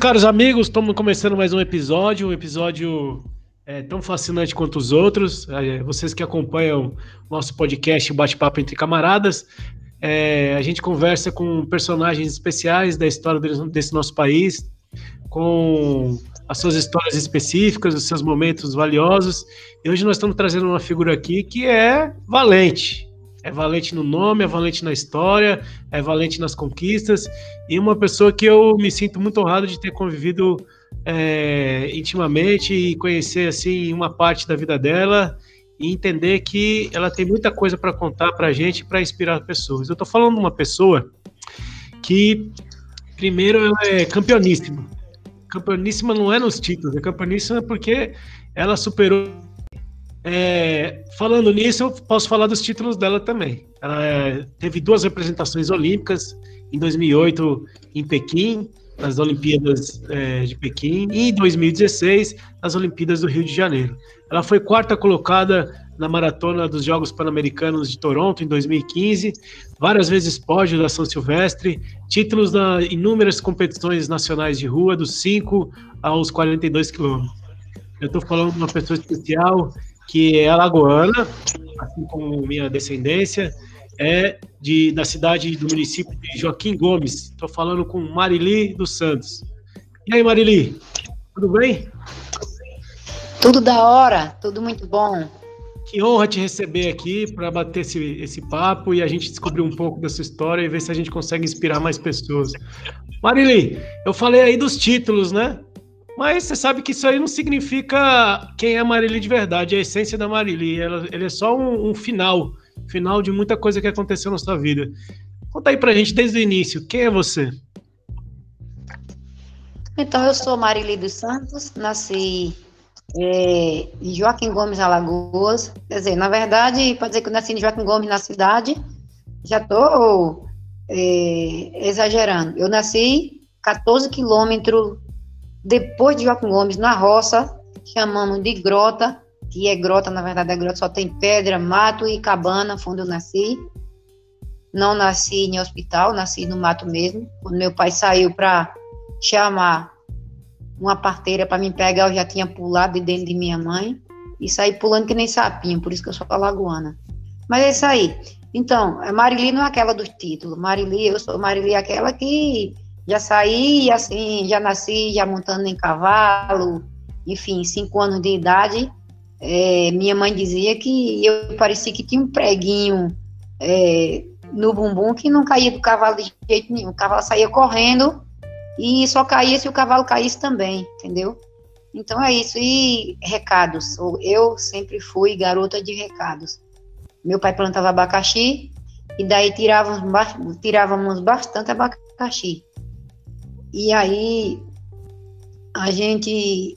caros amigos, estamos começando mais um episódio, um episódio é, tão fascinante quanto os outros. É, vocês que acompanham o nosso podcast Bate-Papo Entre Camaradas, é, a gente conversa com personagens especiais da história desse nosso país, com as suas histórias específicas, os seus momentos valiosos. E hoje nós estamos trazendo uma figura aqui que é valente, é valente no nome, é valente na história, é valente nas conquistas e uma pessoa que eu me sinto muito honrado de ter convivido é, intimamente e conhecer assim uma parte da vida dela e entender que ela tem muita coisa para contar para a gente, para inspirar pessoas. Eu estou falando de uma pessoa que primeiro ela é campeoníssima. Campeoníssima não é nos títulos, é campeoníssima porque ela superou é, falando nisso, eu posso falar dos títulos dela também. Ela é, teve duas representações olímpicas, em 2008 em Pequim, nas Olimpíadas é, de Pequim, e em 2016 nas Olimpíadas do Rio de Janeiro. Ela foi quarta colocada na maratona dos Jogos Pan-Americanos de Toronto em 2015, várias vezes pódio da São Silvestre, títulos na inúmeras competições nacionais de rua, dos 5 aos 42 quilômetros. Eu estou falando de uma pessoa especial que é alagoana, assim como minha descendência, é de, da cidade do município de Joaquim Gomes. Estou falando com Marili dos Santos. E aí, Marili, tudo bem? Tudo da hora, tudo muito bom. Que honra te receber aqui para bater esse, esse papo e a gente descobrir um pouco dessa história e ver se a gente consegue inspirar mais pessoas. Marili, eu falei aí dos títulos, né? Mas você sabe que isso aí não significa quem é a Marili de verdade, a essência da Marili. Ela, ele é só um, um, final, final de muita coisa que aconteceu na sua vida. Conta aí pra gente desde o início, quem é você? Então, eu sou Marili dos Santos, nasci é, em Joaquim Gomes, Alagoas. Quer dizer, na verdade, pode dizer que eu nasci em Joaquim Gomes, na cidade, já estou é, exagerando. Eu nasci 14 quilômetros depois de Joaquim Gomes, na roça, chamamos de grota, que é grota, na verdade, a grota só tem pedra, mato e cabana, onde eu nasci. Não nasci em hospital, nasci no mato mesmo. Quando meu pai saiu para chamar uma parteira para me pegar, eu já tinha pulado de dentro de minha mãe e saí pulando que nem sapinho, por isso que eu sou alagoana. Mas é isso aí. Então, Marili não é aquela dos títulos. Marili, eu sou Marili aquela que já saí assim, já nasci já montando em cavalo, enfim, cinco anos de idade. É, minha mãe dizia que eu parecia que tinha um preguinho é, no bumbum que não caía do cavalo de jeito nenhum. O cavalo saía correndo e só caía se o cavalo caísse também, entendeu? Então é isso. E recados. Eu sempre fui garota de recados. Meu pai plantava abacaxi e daí tirávamos, tirávamos bastante abacaxi. E aí a gente,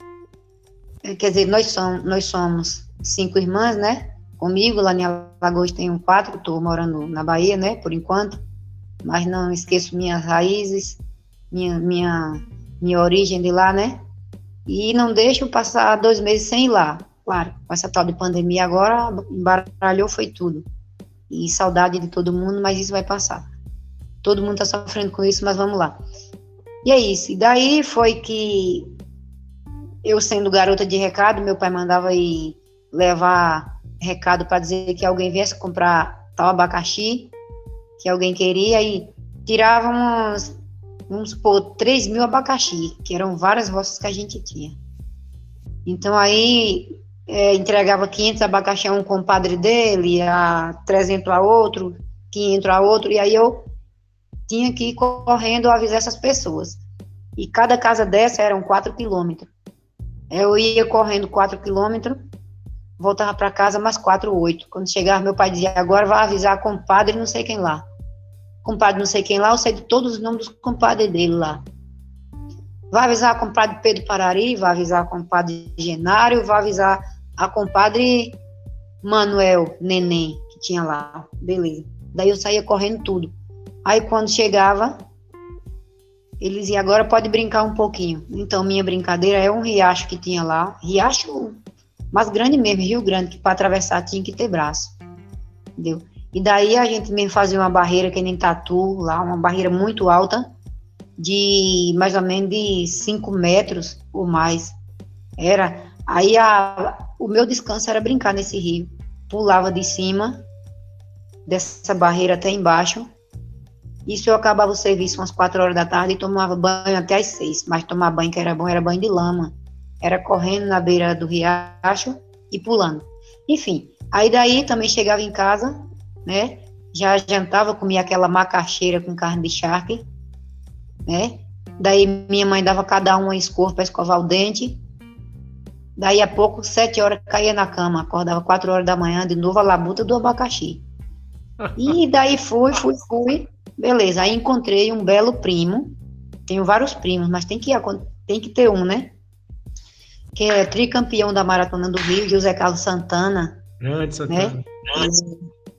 é, quer dizer, nós somos, nós somos cinco irmãs, né? Comigo, lá em Alagoas tenho quatro, estou morando na Bahia, né, por enquanto, mas não esqueço minhas raízes, minha, minha, minha origem de lá, né? E não deixo passar dois meses sem ir lá. Claro, com essa tal de pandemia agora, embaralhou foi tudo. E saudade de todo mundo, mas isso vai passar. Todo mundo está sofrendo com isso, mas vamos lá. E é isso. E daí foi que eu, sendo garota de recado, meu pai mandava ir levar recado para dizer que alguém viesse comprar tal abacaxi, que alguém queria, e tirava uns, vamos supor, 3 mil abacaxi, que eram várias roças que a gente tinha. Então aí é, entregava 500 abacaxi a um compadre dele, a 300 a outro, 500 a outro, e aí eu tinha que ir correndo avisar essas pessoas. E cada casa dessa eram 4 quilômetros. Eu ia correndo 4 quilômetros, voltava para casa mais 4, 8. Quando chegava, meu pai dizia: agora vai avisar com o padre não sei quem lá. compadre não sei quem lá, eu sei de todos os nomes dos compadres dele lá. Vai avisar a compadre Pedro Parari, vai avisar a compadre Genário, vai avisar a compadre Manuel Neném, que tinha lá. Beleza. Daí eu saía correndo tudo. Aí quando chegava, eles e agora pode brincar um pouquinho. Então minha brincadeira é um riacho que tinha lá, riacho mais grande mesmo, Rio Grande, que para atravessar tinha que ter braço. Entendeu? E daí a gente mesmo fazia uma barreira que nem tatu lá, uma barreira muito alta, de mais ou menos de 5 metros ou mais. Era. Aí a, o meu descanso era brincar nesse rio. Pulava de cima dessa barreira até embaixo. Isso eu acabava o serviço umas 4 horas da tarde e tomava banho até as 6. Mas tomar banho que era bom era banho de lama. Era correndo na beira do riacho e pulando. Enfim, aí daí também chegava em casa, né? Já jantava, comia aquela macaxeira com carne de charque né? Daí minha mãe dava cada um uma escova para escovar o dente. Daí a pouco, sete horas, caía na cama, acordava quatro horas da manhã, de novo a labuta do abacaxi. E daí fui, fui, fui. Beleza, aí encontrei um belo primo. Tenho vários primos, mas tem que, tem que ter um, né? Que é tricampeão da Maratona do Rio, José Carlos Santana. Grande Santana. Né?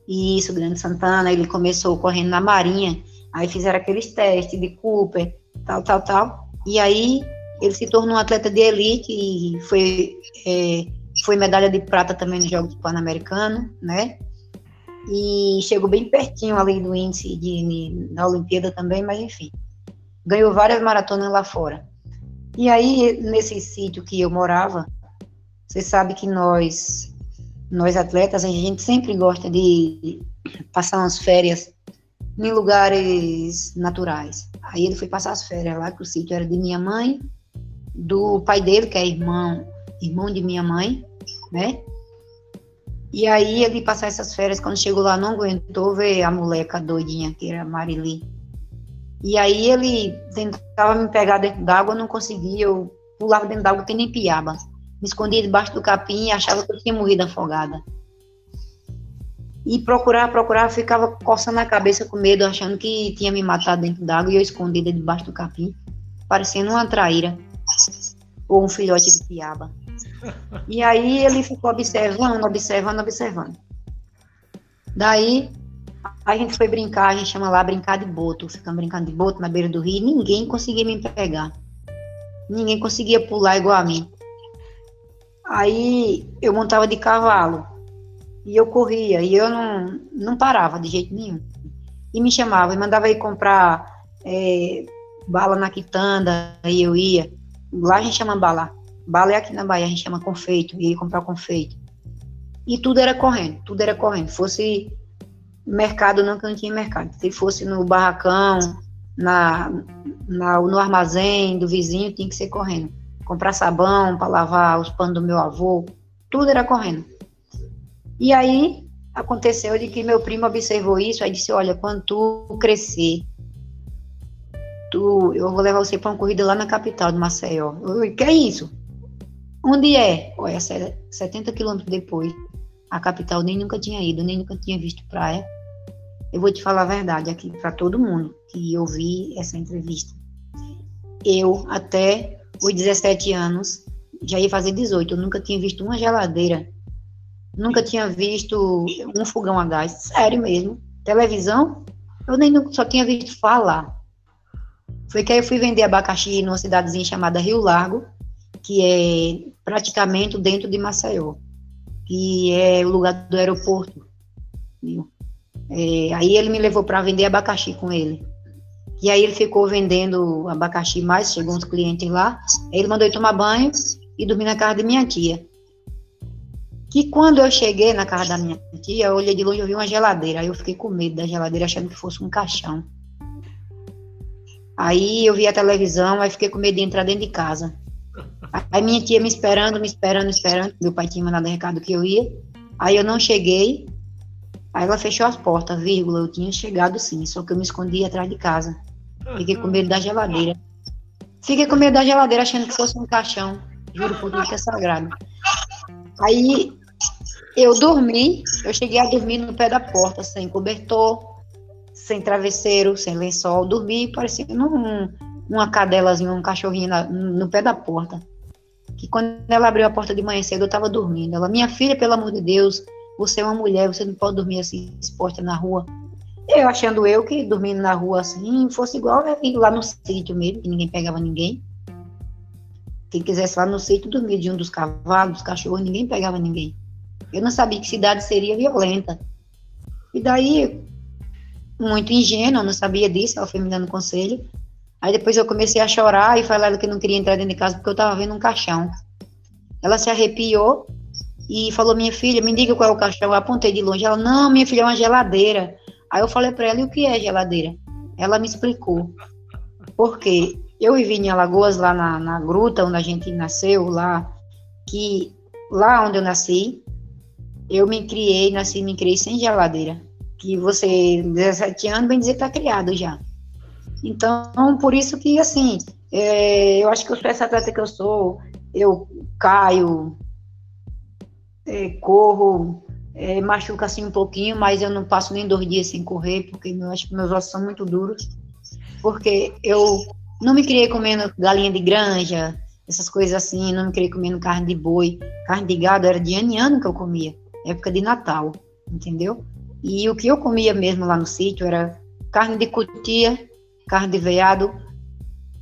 Isso, Grande Santana. Ele começou correndo na Marinha. Aí fizeram aqueles testes de Cooper, tal, tal, tal. E aí ele se tornou um atleta de elite e foi, é, foi medalha de prata também nos Jogos Pan-Americanos, né? E chegou bem pertinho ali do índice de, da Olimpíada também, mas enfim. Ganhou várias maratonas lá fora. E aí, nesse sítio que eu morava, você sabe que nós, nós atletas, a gente sempre gosta de passar umas férias em lugares naturais. Aí ele foi passar as férias lá, que o sítio era de minha mãe, do pai dele, que é irmão, irmão de minha mãe, né? E aí ele passar essas férias, quando chegou lá, não aguentou ver a moleca doidinha, que era Marili. E aí ele tentava me pegar dentro d'água, não conseguia, eu pulava dentro d'água que nem piaba. Me escondia debaixo do capim e achava que eu tinha morrido afogada. E procurar, procurar, ficava coçando a cabeça com medo, achando que tinha me matado dentro d'água e eu escondida debaixo do capim, parecendo uma traíra ou um filhote de piaba. E aí ele ficou observando, observando, observando. Daí a gente foi brincar, a gente chama lá brincar de boto. Ficamos brincando de boto na beira do rio, ninguém conseguia me pegar. Ninguém conseguia pular igual a mim. Aí eu montava de cavalo. E eu corria, e eu não, não parava de jeito nenhum. E me chamava, e mandava ir comprar é, bala na quitanda, aí eu ia. Lá a gente chama bala. Bala é aqui na Bahia, a gente chama confeito, ia comprar confeito. E tudo era correndo, tudo era correndo. Fosse mercado, não que não tinha mercado. Se fosse no barracão, na, na, no armazém do vizinho, tinha que ser correndo. Comprar sabão para lavar os panos do meu avô, tudo era correndo. E aí aconteceu de que meu primo observou isso, aí disse, olha, quando tu crescer, tu, eu vou levar você para uma corrida lá na capital de Maceió. Eu, que é isso? Onde é? Olha, 70 quilômetros depois. A capital nem nunca tinha ido, nem nunca tinha visto praia. Eu vou te falar a verdade aqui para todo mundo que ouvi essa entrevista. Eu, até os 17 anos, já ia fazer 18, eu nunca tinha visto uma geladeira Nunca tinha visto um fogão a gás, sério mesmo. Televisão, eu nem só tinha visto falar. Foi que aí eu fui vender abacaxi numa cidadezinha chamada Rio Largo, que é praticamente dentro de Maceió, que é o lugar do aeroporto. É, aí ele me levou para vender abacaxi com ele. E aí ele ficou vendendo abacaxi mais, chegou uns clientes lá. Aí ele mandou eu tomar banho e dormir na casa de minha tia. Que quando eu cheguei na casa da minha tia, eu olhei de longe e vi uma geladeira. Aí eu fiquei com medo da geladeira, achando que fosse um caixão. Aí eu vi a televisão, aí fiquei com medo de entrar dentro de casa. Aí minha tia me esperando, me esperando, me esperando. Meu pai tinha mandado recado que eu ia. Aí eu não cheguei. Aí ela fechou as portas, vírgula. Eu tinha chegado sim, só que eu me escondi atrás de casa. Fiquei com medo da geladeira. Fiquei com medo da geladeira, achando que fosse um caixão. Juro por tudo que é sagrado. Aí eu dormi, eu cheguei a dormir no pé da porta, sem cobertor, sem travesseiro, sem lençol, dormi parecendo um, uma cadelazinha, um cachorrinho na, no pé da porta. Que quando ela abriu a porta de manhã cedo, eu estava dormindo. Ela, minha filha, pelo amor de Deus, você é uma mulher, você não pode dormir assim, exposta na rua. Eu achando eu que dormindo na rua assim fosse igual ir lá no sítio mesmo, que ninguém pegava ninguém. Quem quisesse lá no sítio dormir de um dos cavalos, dos cachorros, ninguém pegava ninguém. Eu não sabia que cidade seria violenta. E daí, muito ingênua, não sabia disso, ela foi me dando conselho. Aí depois eu comecei a chorar e falar que não queria entrar dentro de casa porque eu estava vendo um caixão. Ela se arrepiou e falou: Minha filha, me diga qual é o caixão. Eu apontei de longe. Ela: Não, minha filha, é uma geladeira. Aí eu falei para ela: E o que é geladeira? Ela me explicou. Porque eu vivi em Alagoas, lá na, na gruta onde a gente nasceu, lá, que lá onde eu nasci, eu me criei, nasci me criei sem geladeira. Que você, 17 anos, bem dizer, está criado já. Então, por isso que, assim, é, eu acho que eu sou essa atleta que eu sou, eu caio, é, corro, é, assim um pouquinho, mas eu não passo nem dois dias sem correr, porque eu acho que meus ossos são muito duros. Porque eu não me criei comendo galinha de granja, essas coisas assim, não me criei comendo carne de boi. Carne de gado era de ano em ano que eu comia, época de Natal, entendeu? E o que eu comia mesmo lá no sítio era carne de cutia, carne de veado,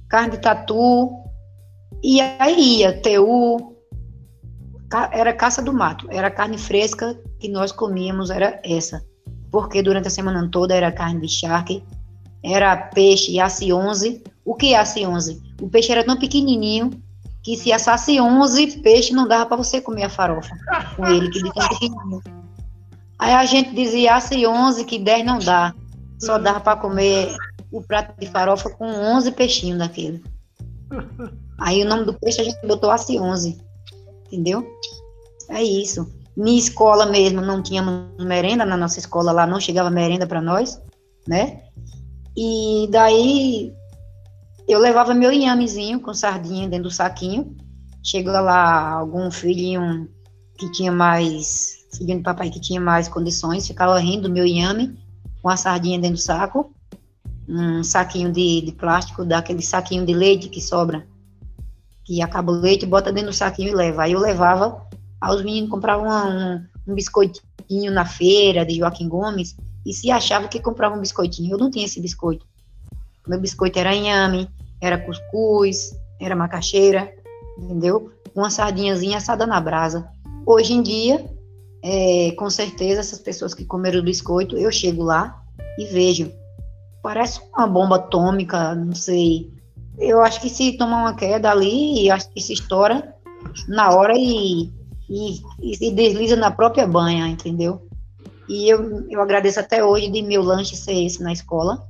carne de tatu, e aí ia teu, era caça do mato, era carne fresca que nós comíamos, era essa. Porque durante a semana toda era carne de charque, era peixe assi 11. O que é assi 11? O peixe era tão pequenininho que se assasse 11 peixe não dava para você comer a farofa com ele, que tão pequenininho. Aí a gente dizia assi 11 que 10 não dá. Só dava para comer o prato de farofa com 11 peixinhos daquele. Aí o nome do peixe a gente botou assi 11. Entendeu? É isso. Minha escola mesmo não tínhamos merenda, na nossa escola lá não chegava merenda para nós, né? E daí eu levava meu inhamezinho com sardinha dentro do saquinho. Chegou lá algum filhinho que tinha mais, filhinho do papai que tinha mais condições, ficava rindo do meu inhame com a sardinha dentro do saco, um saquinho de, de plástico, daquele saquinho de leite que sobra, que acaba o leite, bota dentro do saquinho e leva. Aí eu levava, aí os meninos compravam um, um biscoitinho na feira de Joaquim Gomes, e se achava que comprava um biscoitinho. Eu não tinha esse biscoito. Meu biscoito era inhame, era cuscuz, era macaxeira, entendeu? Uma sardinhazinha assada na brasa. Hoje em dia, é, com certeza, essas pessoas que comeram o biscoito, eu chego lá e vejo. Parece uma bomba atômica, não sei. Eu acho que se tomar uma queda ali, acho que se estoura na hora e, e, e se desliza na própria banha, entendeu? E eu, eu agradeço até hoje de meu lanche ser esse na escola.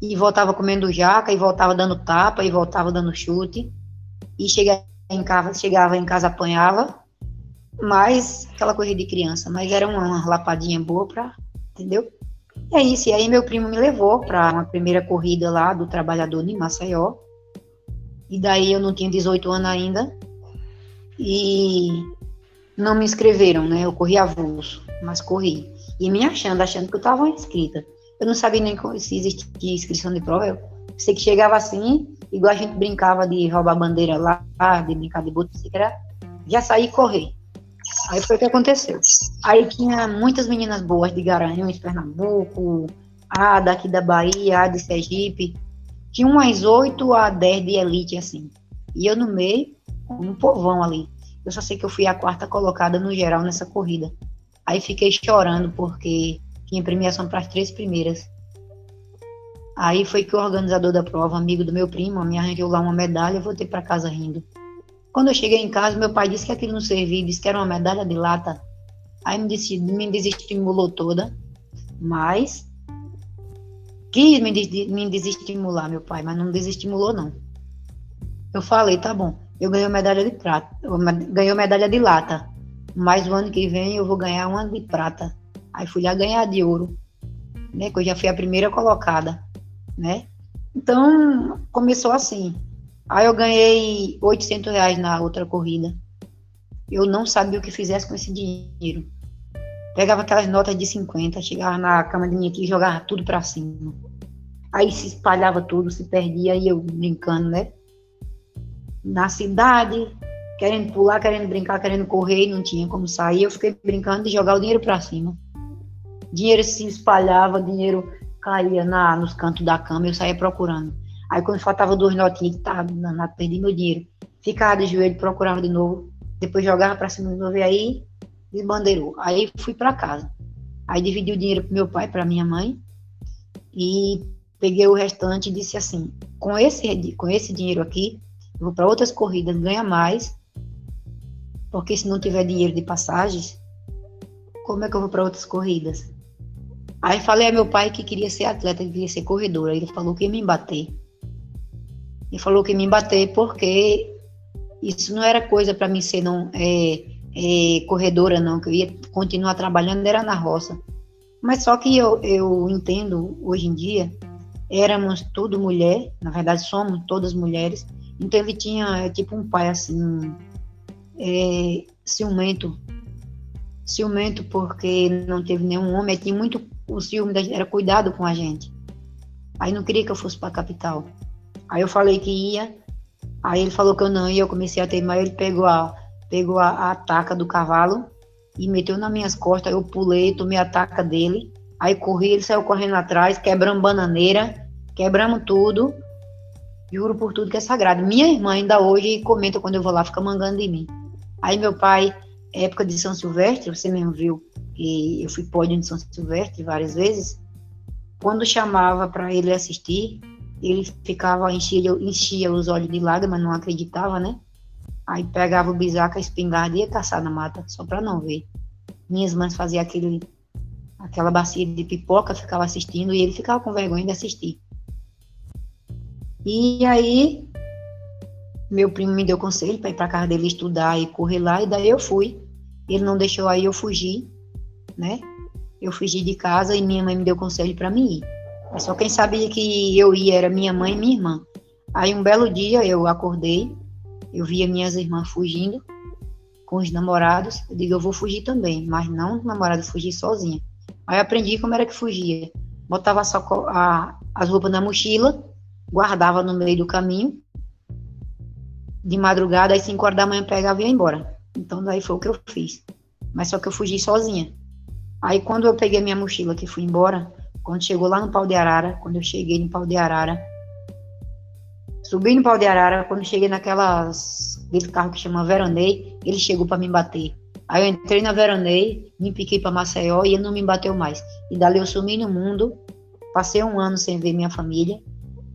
E voltava comendo jaca, e voltava dando tapa, e voltava dando chute. E chegava em casa, chegava em casa apanhava, mas aquela coisa de criança, mas era uma, uma lapadinha boa pra, entendeu? É isso, e aí meu primo me levou para uma primeira corrida lá do trabalhador em Maceió. E daí eu não tinha 18 anos ainda. E não me inscreveram, né? Eu corri avulso, mas corri. E me achando, achando que eu estava inscrita. Eu não sabia nem se existia inscrição de prova. Eu sei que chegava assim, igual a gente brincava de roubar bandeira lá, de brincar de boto, já saí correr. Aí foi o que aconteceu. Aí tinha muitas meninas boas de Garanhuns, Pernambuco, a daqui da Bahia, a de Sergipe. Tinha umas 8 a 10 de elite, assim. E eu no meio, um povão ali. Eu só sei que eu fui a quarta colocada no geral nessa corrida. Aí fiquei chorando porque tinha premiação para as três primeiras. Aí foi que o organizador da prova, amigo do meu primo, me arranjou lá uma medalha e voltei para casa rindo. Quando eu cheguei em casa, meu pai disse que aquilo não servia, disse que era uma medalha de lata. Aí me, disse, me desestimulou toda, mas quis me, me desestimular, meu pai, mas não desestimulou, não. Eu falei, tá bom, eu ganhei medalha de prata, ganhei medalha de lata, mas o ano que vem eu vou ganhar uma de prata. Aí fui lá ganhar de ouro, né? Que eu já fui a primeira colocada, né? Então começou assim. Aí eu ganhei 800 reais na outra corrida. Eu não sabia o que fizesse com esse dinheiro, pegava aquelas notas de 50, chegava na cama de minha tia e jogava tudo para cima. Aí se espalhava tudo, se perdia, e eu brincando, né? Na cidade, querendo pular, querendo brincar, querendo correr, e não tinha como sair. Eu fiquei brincando de jogar o dinheiro para cima. Dinheiro se espalhava, dinheiro caía na, nos cantos da cama, eu saía procurando. Aí quando faltava duas notinhas, tá, danado, perdi meu dinheiro. Ficava de joelho, procurava de novo, depois jogava para cima de novo, e aí desbandeirou. Aí fui para casa. Aí dividi o dinheiro pro meu pai, para minha mãe, e peguei o restante e disse assim: com esse, com esse dinheiro aqui, eu vou para outras corridas, ganha mais, porque se não tiver dinheiro de passagens, como é que eu vou para outras corridas? Aí falei a meu pai que queria ser atleta, que queria ser corredora. Ele falou que ia me bater. Ele falou que me bater porque isso não era coisa para mim ser não, é, é, corredora, não, que eu ia continuar trabalhando, era na roça. Mas só que eu, eu entendo, hoje em dia, éramos tudo mulher, na verdade somos todas mulheres, então ele tinha é, tipo um pai assim, é, ciumento, ciumento porque não teve nenhum homem, tinha muito o ciúme, era cuidado com a gente. Aí não queria que eu fosse para a capital. Aí eu falei que ia, aí ele falou que eu não ia, eu comecei a teimar, ele pegou a, pegou a, a ataca do cavalo e meteu nas minhas costas, eu pulei, tomei a ataca dele, aí corri, ele saiu correndo atrás, quebramos bananeira, quebramos tudo, juro por tudo que é sagrado. Minha irmã ainda hoje comenta quando eu vou lá, fica mangando de mim. Aí meu pai, época de São Silvestre, você mesmo viu, e eu fui pódio de São Silvestre várias vezes, quando chamava para ele assistir, ele ficava, enchia, enchia os olhos de lágrimas, não acreditava, né? Aí pegava o bisaca, a espingarda e ia caçar na mata, só para não ver. Minhas mães faziam aquele, aquela bacia de pipoca, ficava assistindo e ele ficava com vergonha de assistir. E aí, meu primo me deu conselho para ir para casa dele estudar e correr lá, e daí eu fui. Ele não deixou aí eu fugir né? Eu fugi de casa e minha mãe me deu conselho para mim ir. Só quem sabia que eu ia era minha mãe e minha irmã. Aí um belo dia eu acordei, eu via minhas irmãs fugindo com os namorados. Eu digo, eu vou fugir também, mas não namorado, fugir sozinha. Aí aprendi como era que fugia. Botava a, as roupas na mochila, guardava no meio do caminho. De madrugada, às 5 horas da manhã, pegava e ia embora. Então, daí foi o que eu fiz. Mas só que eu fugi sozinha. Aí quando eu peguei minha mochila que fui embora, quando chegou lá no pau de arara, quando eu cheguei no pau de arara, subi no pau de arara, quando cheguei naquelas aquele carro que chama Veranei, ele chegou para me bater. Aí eu entrei na Veranei, me piquei para Maceió e ele não me bateu mais. E dali eu sumi no mundo, passei um ano sem ver minha família,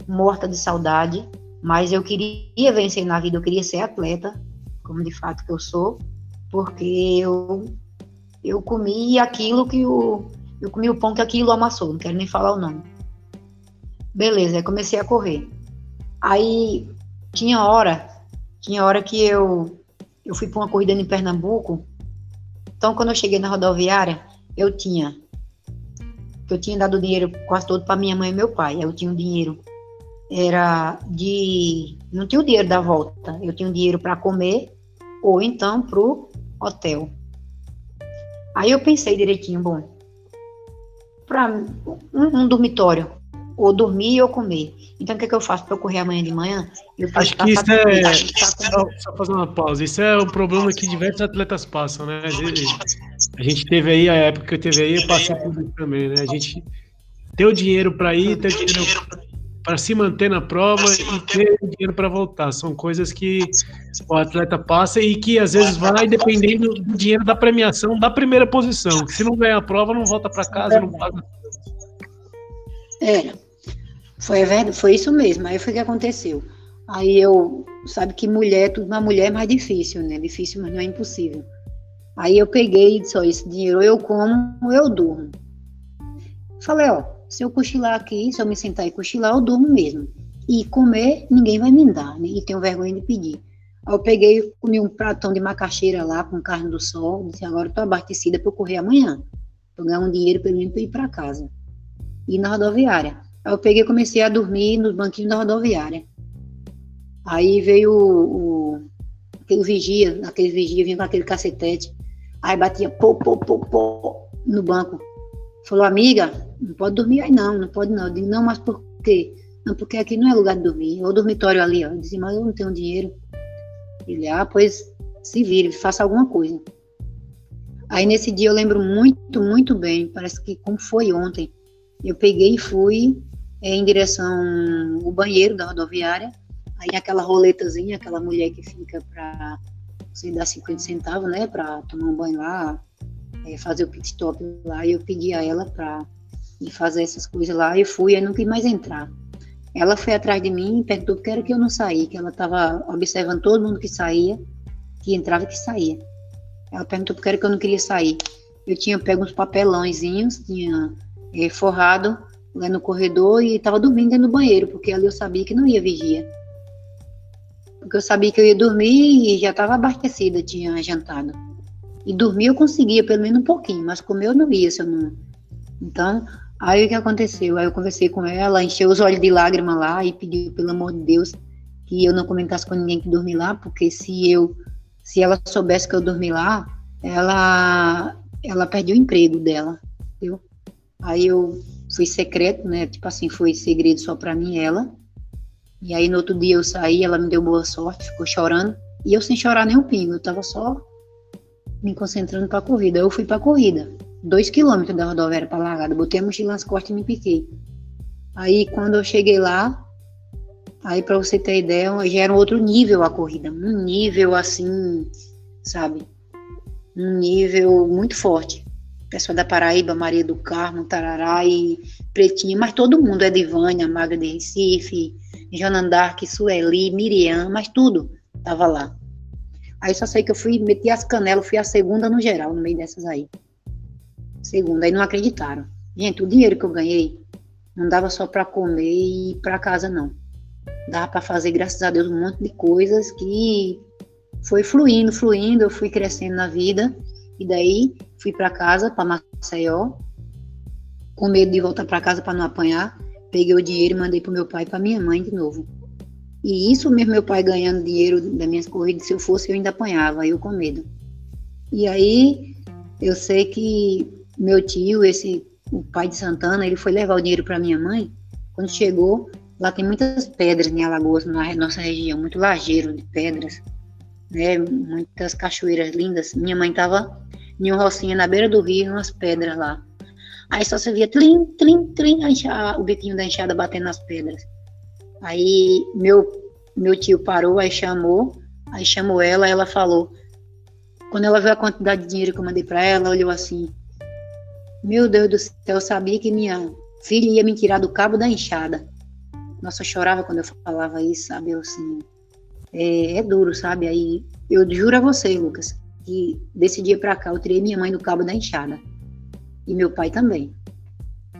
morta de saudade, mas eu queria vencer na vida, eu queria ser atleta, como de fato que eu sou, porque eu eu comi aquilo que o. Eu comi o pão que aquilo amassou, não quero nem falar o nome. Beleza, aí comecei a correr. Aí tinha hora, tinha hora que eu, eu fui para uma corrida em Pernambuco. Então, quando eu cheguei na rodoviária, eu tinha eu tinha dado dinheiro quase todo para minha mãe e meu pai. Eu tinha o dinheiro era de não tinha o dinheiro da volta. Eu tinha o dinheiro para comer ou então pro hotel. Aí eu pensei direitinho, bom, para um, um, dormitório, ou dormir ou comer. Então o que, é que eu faço para eu correr amanhã de manhã? Eu acho que isso é. Tá só, só fazer uma pausa. Isso é um problema que diversos atletas passam, né? A gente teve aí, a época que eu teve aí, eu passei por isso também, né? A gente ter o dinheiro para ir, ter o dinheiro para se manter na prova e ter dinheiro para voltar. São coisas que o atleta passa e que às vezes vai dependendo do dinheiro da premiação da primeira posição. Se não ganhar a prova, não volta para casa, não paga. Era. Foi, foi isso mesmo. Aí foi o que aconteceu. Aí eu, sabe que mulher, tudo na mulher é mais difícil, né? Difícil, mas não é impossível. Aí eu peguei e disse, ó, esse dinheiro eu como, eu durmo. Falei, ó, se eu cochilar aqui, se eu me sentar e cochilar, eu durmo mesmo. E comer, ninguém vai me dar, né? E tenho vergonha de pedir. Aí eu peguei, comi um pratão de macaxeira lá com carne do sol, disse, agora eu tô abastecida para eu correr amanhã. Pra ganhar um dinheiro pelo menos para ir para casa. E na rodoviária. Aí eu peguei comecei a dormir nos banquinhos da rodoviária. Aí veio o, o aquele vigia, aquele vigia vinha com aquele cacetete. Aí batia pô, pô, pô, pô. no banco. Falou, amiga, não pode dormir aí não, não pode não. Eu digo, não, mas por quê? Não, porque aqui não é lugar de dormir. É o dormitório ali, ó. Eu disse, mas eu não tenho dinheiro. Ele, ah, pois se vire, faça alguma coisa. Aí nesse dia eu lembro muito, muito bem, parece que como foi ontem. Eu peguei e fui é, em direção ao banheiro da rodoviária. Aí aquela roletazinha, aquela mulher que fica para você dar 50 centavos, né, para tomar um banho lá, é, fazer o pit stop lá. E eu pedi a ela para fazer essas coisas lá. E fui, aí não quis mais entrar. Ela foi atrás de mim e perguntou por que era que eu não saí, que ela estava observando todo mundo que saía, que entrava e que saía. Ela perguntou por que era que eu não queria sair. Eu tinha pego uns papelãozinhos, tinha é, forrado lá no corredor e estava dormindo do banheiro, porque ali eu sabia que não ia vigia. Porque eu sabia que eu ia dormir e já estava abastecida, tinha jantado. E dormir eu conseguia, pelo menos um pouquinho, mas comer eu não ia se eu não. Então, Aí o que aconteceu? Aí eu conversei com ela, encheu os olhos de lágrima lá e pediu, pelo amor de Deus, que eu não comentasse com ninguém que dormi lá, porque se eu, se ela soubesse que eu dormi lá, ela, ela perdeu o emprego dela, viu? Aí eu fui secreto, né? Tipo assim, foi segredo só para mim e ela. E aí no outro dia eu saí, ela me deu boa sorte, ficou chorando. E eu sem chorar nem um pingo, eu tava só me concentrando pra corrida. Eu fui pra corrida dois quilômetros da rodoviária para largada. Botei a mochila nas costas e me piquei. Aí quando eu cheguei lá, aí para você ter ideia, já era um outro nível a corrida, um nível assim, sabe? Um nível muito forte. Pessoal da Paraíba, Maria do Carmo, Tarará e Pretinha, mas todo mundo é de Vânia, Maga de Recife, Janandark, Sueli, Miriam, mas tudo tava lá. Aí só sei que eu fui, meti as canelas, fui a segunda no geral, no meio dessas aí. Segunda, aí não acreditaram. Gente, o dinheiro que eu ganhei não dava só para comer e para casa, não. Dava para fazer, graças a Deus, um monte de coisas que foi fluindo, fluindo. Eu fui crescendo na vida e daí fui para casa, para Maceió, com medo de voltar para casa para não apanhar. Peguei o dinheiro e mandei para meu pai e para minha mãe de novo. E isso mesmo, meu pai ganhando dinheiro das minhas corridas, se eu fosse, eu ainda apanhava, eu com medo. E aí, eu sei que meu tio, esse o pai de Santana, ele foi levar o dinheiro para minha mãe. Quando chegou, lá tem muitas pedras em Alagoas, na nossa região, muito lajeiro de pedras, né? Muitas cachoeiras lindas. Minha mãe tava em uma rocinha na beira do rio, umas pedras lá. Aí só se via trim, trim, trim, enxada, o biquinho da enxada batendo nas pedras. Aí meu meu tio parou, aí chamou, aí chamou ela, ela falou. Quando ela viu a quantidade de dinheiro que eu mandei para ela, olhou assim: meu Deus do céu, eu sabia que minha filha ia me tirar do cabo da enxada. Nossa, eu chorava quando eu falava isso, sabe? Eu, assim, é, é, duro, sabe? Aí eu juro a você, Lucas, que desse dia pra cá eu tirei minha mãe do cabo da enxada. E meu pai também.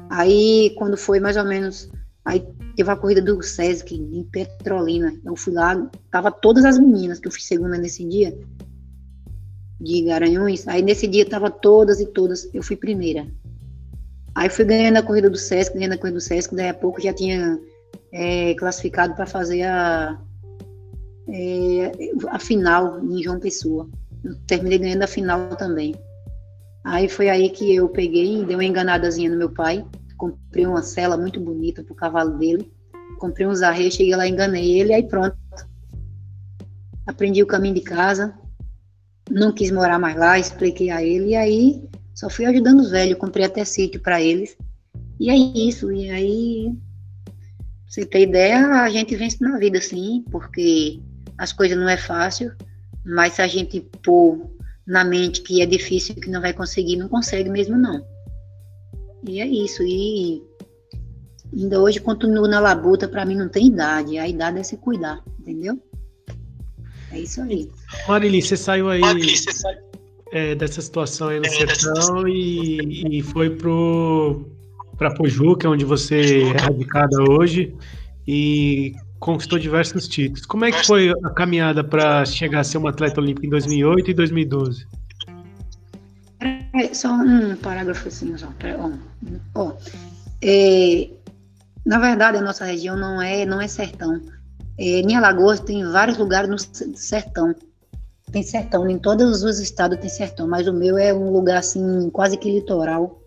Aí, quando foi mais ou menos. Aí teve a corrida do Sesc em Petrolina. Eu fui lá, tava todas as meninas que eu fui segunda nesse dia de Garanhuns. Aí nesse dia tava todas e todas, eu fui primeira. Aí fui ganhando a corrida do Sesc, ganhando a corrida do Sesc, daí a pouco já tinha é, classificado para fazer a, é, a final em João Pessoa. Eu terminei ganhando a final também. Aí foi aí que eu peguei e dei uma enganadazinha no meu pai. Comprei uma cela muito bonita pro cavalo dele. Comprei uns arreios, cheguei lá, enganei ele, aí pronto. Aprendi o caminho de casa, não quis morar mais lá, expliquei a ele, e aí só fui ajudando os velhos, comprei até sítio para eles. E é isso, e aí, você ter ideia, a gente vence na vida, sim, porque as coisas não é fácil, mas se a gente pôr na mente que é difícil, que não vai conseguir, não consegue mesmo não. E é isso, e ainda hoje continuo na labuta, para mim não tem idade, a idade é se cuidar, entendeu? É isso aí. Marili, você saiu aí você saiu... É, dessa situação aí no é, sertão e, e foi pro para Pojuca, onde você é radicada hoje e conquistou diversos títulos. Como é que foi a caminhada para chegar a ser uma atleta olímpica em 2008 e 2012? É, só um parágrafo assim, só. Ó, é, na verdade, a nossa região não é, não é sertão. É, em Alagoas tem vários lugares no sertão. tem sertão, em todos os estados tem sertão, mas o meu é um lugar assim, quase que litoral.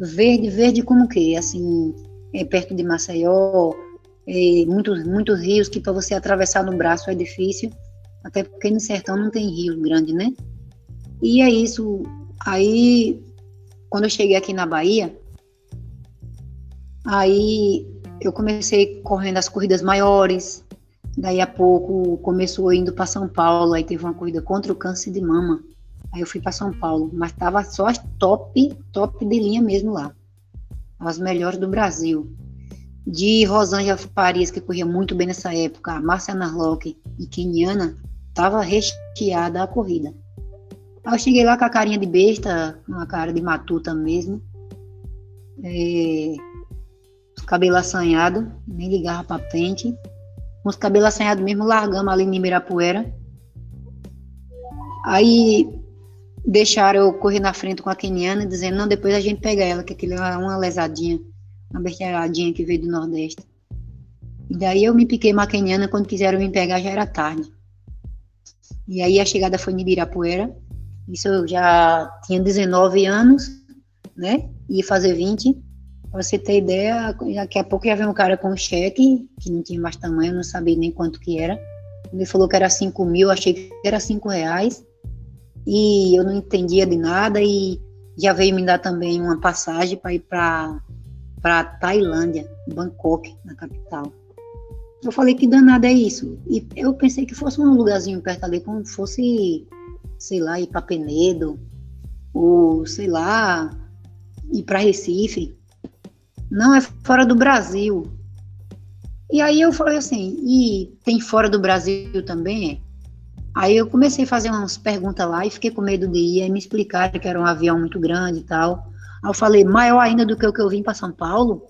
Verde, verde como que? Assim, é perto de Maceió, é, muitos, muitos rios que para você atravessar no braço é difícil, até porque no sertão não tem rio grande, né? E é isso. Aí, quando eu cheguei aqui na Bahia, aí eu comecei correndo as corridas maiores, Daí a pouco começou indo para São Paulo, aí teve uma corrida contra o câncer de mama. Aí eu fui para São Paulo, mas tava só as top, top de linha mesmo lá. As melhores do Brasil. De Rosângela Paris, que corria muito bem nessa época, Márcia Narlock e Keniana, tava recheada a corrida. Eu cheguei lá com a carinha de besta, uma cara de matuta mesmo. É, cabelo assanhado, nem ligava para frente com os cabelos assanhados mesmo, largamos ali em Ibirapuera. Aí deixaram eu correr na frente com a keniana, dizendo, não, depois a gente pega ela, que aquilo é uma lesadinha, uma besteiradinha que veio do Nordeste. E daí eu me piquei uma keniana, quando quiseram me pegar já era tarde. E aí a chegada foi em Ibirapuera, isso eu já tinha 19 anos, né, ia fazer 20, Pra você ter ideia, daqui a pouco já veio um cara com um cheque, que não tinha mais tamanho, não sabia nem quanto que era. Ele falou que era 5 mil, achei que era 5 reais. E eu não entendia de nada e já veio me dar também uma passagem para ir para Tailândia, Bangkok, na capital. Eu falei que danada é isso. E eu pensei que fosse um lugarzinho perto ali, como fosse, sei lá, ir para Penedo, ou sei lá, ir para Recife. Não, é fora do Brasil. E aí eu falei assim, e tem fora do Brasil também? Aí eu comecei a fazer umas perguntas lá e fiquei com medo de ir, aí me explicaram que era um avião muito grande e tal. Aí eu falei, maior ainda do que o que eu vim para São Paulo?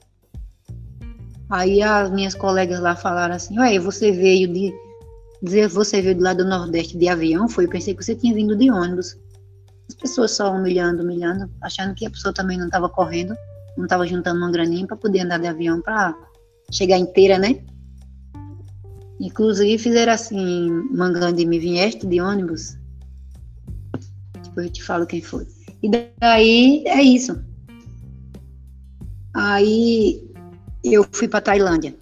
Aí as minhas colegas lá falaram assim, ué, você veio de. Dizer, você veio do lado do Nordeste de avião? Foi, eu pensei que você tinha vindo de ônibus. As pessoas só humilhando, humilhando, achando que a pessoa também não estava correndo não estava juntando uma graninha para poder andar de avião para chegar inteira, né? Inclusive fizeram assim, mangando e me vieste de ônibus. Depois eu te falo quem foi. E daí é isso. Aí eu fui para Tailândia.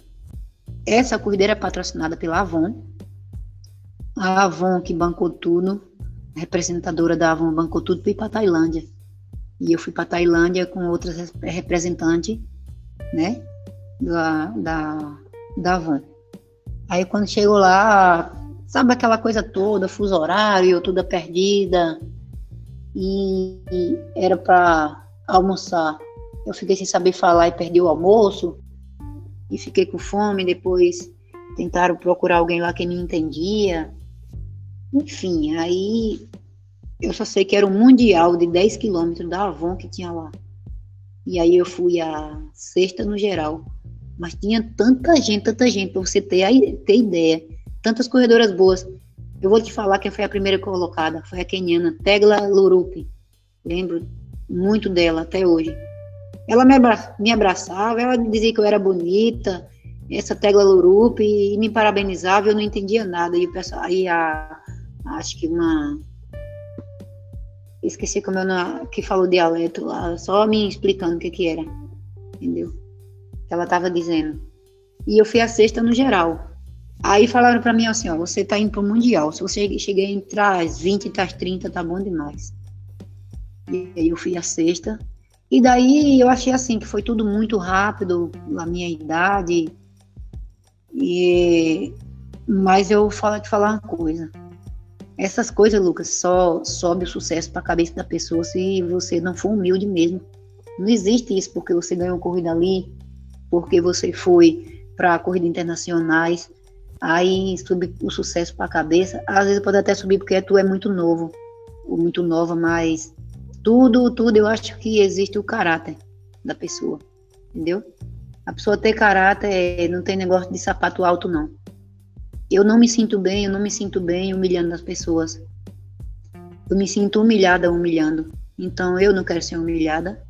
Essa corrida era patrocinada pela Avon. A Avon que bancou tudo, representadora da Avon bancou tudo para ir para Tailândia. E eu fui para Tailândia com outras representantes, né, da, da, da van. Aí quando chegou lá, sabe aquela coisa toda, fuso horário, toda perdida, e, e era para almoçar. Eu fiquei sem saber falar e perdi o almoço, e fiquei com fome. Depois tentaram procurar alguém lá que me entendia. Enfim, aí eu só sei que era um mundial de 10 quilômetros da Avon que tinha lá. E aí eu fui a sexta no geral. Mas tinha tanta gente, tanta gente, para você ter, ter ideia. Tantas corredoras boas. Eu vou te falar quem foi a primeira colocada. Foi a keniana Tegla Lurupi. Lembro muito dela até hoje. Ela me, abra me abraçava, ela dizia que eu era bonita, essa Tegla Lurupi, e me parabenizava, eu não entendia nada. E aí a, acho que uma esqueci como eu que falou dialeto lá, só me explicando o que que era, entendeu? Ela tava dizendo. E eu fui a sexta no geral. Aí falaram para mim assim, ó, você tá indo pro mundial, se você chegar entre as 20 e as 30, tá bom demais. E aí eu fui a sexta. E daí eu achei assim que foi tudo muito rápido na minha idade. E mas eu falo te falar uma coisa. Essas coisas, Lucas, só sobe o sucesso para a cabeça da pessoa se você não for humilde mesmo. Não existe isso porque você ganhou corrida ali, porque você foi para corridas internacionais, aí sube o sucesso para a cabeça. Às vezes pode até subir porque tu é muito novo, ou muito nova, mas tudo, tudo eu acho que existe o caráter da pessoa, entendeu? A pessoa ter caráter não tem negócio de sapato alto, não eu não me sinto bem, eu não me sinto bem humilhando as pessoas. Eu me sinto humilhada humilhando. Então eu não quero ser humilhada.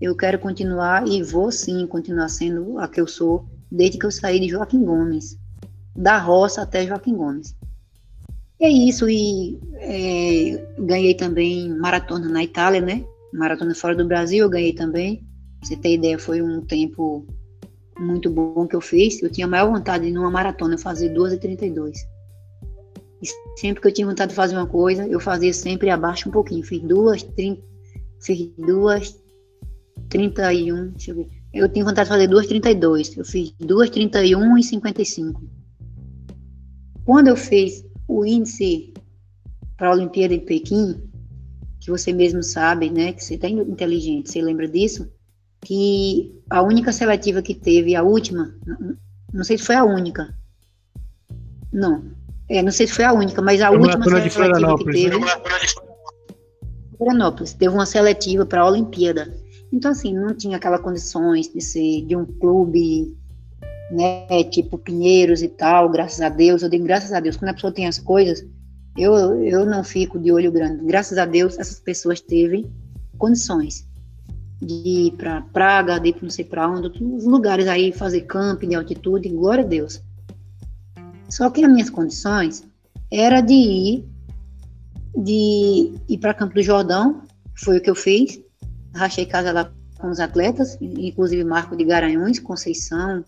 Eu quero continuar e vou sim continuar sendo a que eu sou desde que eu saí de Joaquim Gomes, da roça até Joaquim Gomes. é isso, e é, ganhei também maratona na Itália, né? Maratona fora do Brasil eu ganhei também. Pra você ter ideia, foi um tempo muito bom que eu fiz. Eu tinha maior vontade de numa maratona fazer 2h32. E sempre que eu tinha vontade de fazer uma coisa, eu fazia sempre abaixo um pouquinho. Fiz duas, 30, fiz duas, 31, deixa eu ver. Eu tinha vontade de fazer 2,32. Eu fiz 2,31 e 55. Quando eu fiz o índice para a Olimpíada de Pequim, que você mesmo sabe, né, que você está inteligente, você lembra disso? Que a única seletiva que teve, a última, não sei se foi a única, não, é, não sei se foi a única, mas a última seletiva que teve, Florianópolis, teve uma seletiva para a Olimpíada. Então, assim, não tinha aquelas condições de ser de um clube né, tipo Pinheiros e tal, graças a Deus, eu digo graças a Deus, quando a pessoa tem as coisas, eu, eu não fico de olho grande, graças a Deus essas pessoas teve condições de ir para Praga, de ir para não sei para onde, outros lugares aí, fazer camping de altitude, glória a Deus. Só que as minhas condições era de ir, de ir para Campo do Jordão, foi o que eu fiz, rachei casa lá com os atletas, inclusive Marco de Garanhões, Conceição,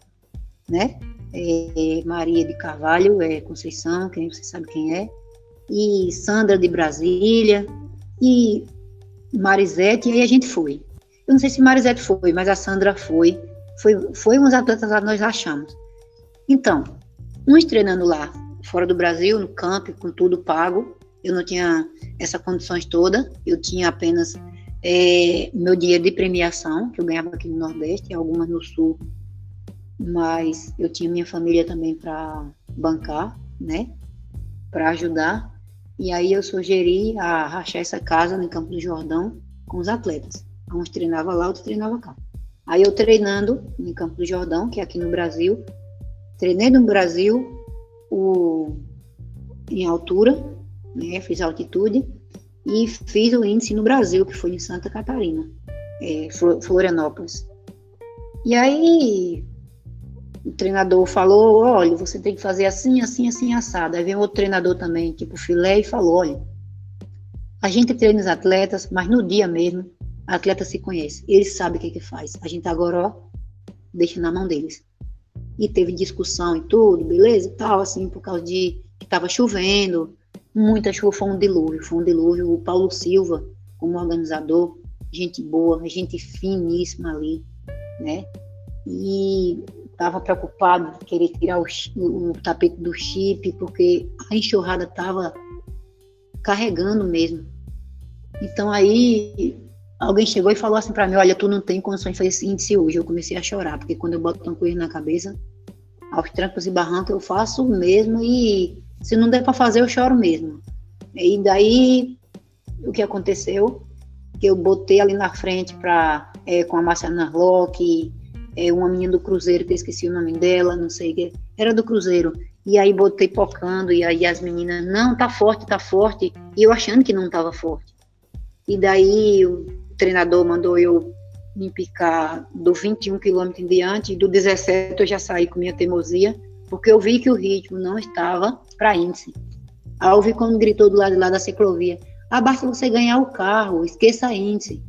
né? É, Maria de Carvalho, é Conceição, quem você sabe quem é, e Sandra de Brasília, e Marisete, e aí a gente foi. Eu não sei se Marisete foi, mas a Sandra foi. Foi, foi uns atletas lá nós achamos. Então, uns treinando lá, fora do Brasil, no campo, com tudo pago. Eu não tinha essas condições todas, eu tinha apenas é, meu dinheiro de premiação, que eu ganhava aqui no Nordeste, algumas no Sul mas eu tinha minha família também para bancar, né, para ajudar. E aí eu sugeri a rachar essa casa no Campo do Jordão com os atletas. Uns treinavam lá, outros treinavam cá. Aí eu treinando no Campo do Jordão, que é aqui no Brasil, treinei no Brasil o, em altura, né, fiz altitude, e fiz o índice no Brasil, que foi em Santa Catarina, é, Florianópolis. E aí o treinador falou, olha, você tem que fazer assim, assim, assim, assado. Aí vem outro treinador também, tipo filé, e falou, olha, a gente treina os atletas, mas no dia mesmo, atleta se conhece, eles sabem o que que faz. A gente agora, ó, deixa na mão deles. E teve discussão e tudo, beleza tal, assim, por causa de que tava chovendo, muita chuva, foi um dilúvio, foi um dilúvio. O Paulo Silva, como organizador, gente boa, gente finíssima ali, né? E estava preocupado de querer tirar o, o, tapete do chip, porque a enxurrada estava carregando mesmo. Então aí alguém chegou e falou assim para mim, olha, tu não tem condições de fazer esse índice hoje. Eu comecei a chorar, porque quando eu boto uma coisa na cabeça, aos trancos e barrancos eu faço mesmo e se não der para fazer eu choro mesmo. E daí o que aconteceu? Que eu botei ali na frente para é, com a Marciana Locke, é, uma menina do Cruzeiro, que eu esqueci o nome dela, não sei, que era do Cruzeiro. E aí botei pocando, e aí as meninas, não, tá forte, tá forte. E eu achando que não tava forte. E daí o treinador mandou eu me picar do 21 quilômetros em diante, e do 17 eu já saí com minha teimosia, porque eu vi que o ritmo não estava para índice. Aí eu vi quando gritou do lado de lá da ciclovia, ah, basta você ganhar o carro, esqueça índice.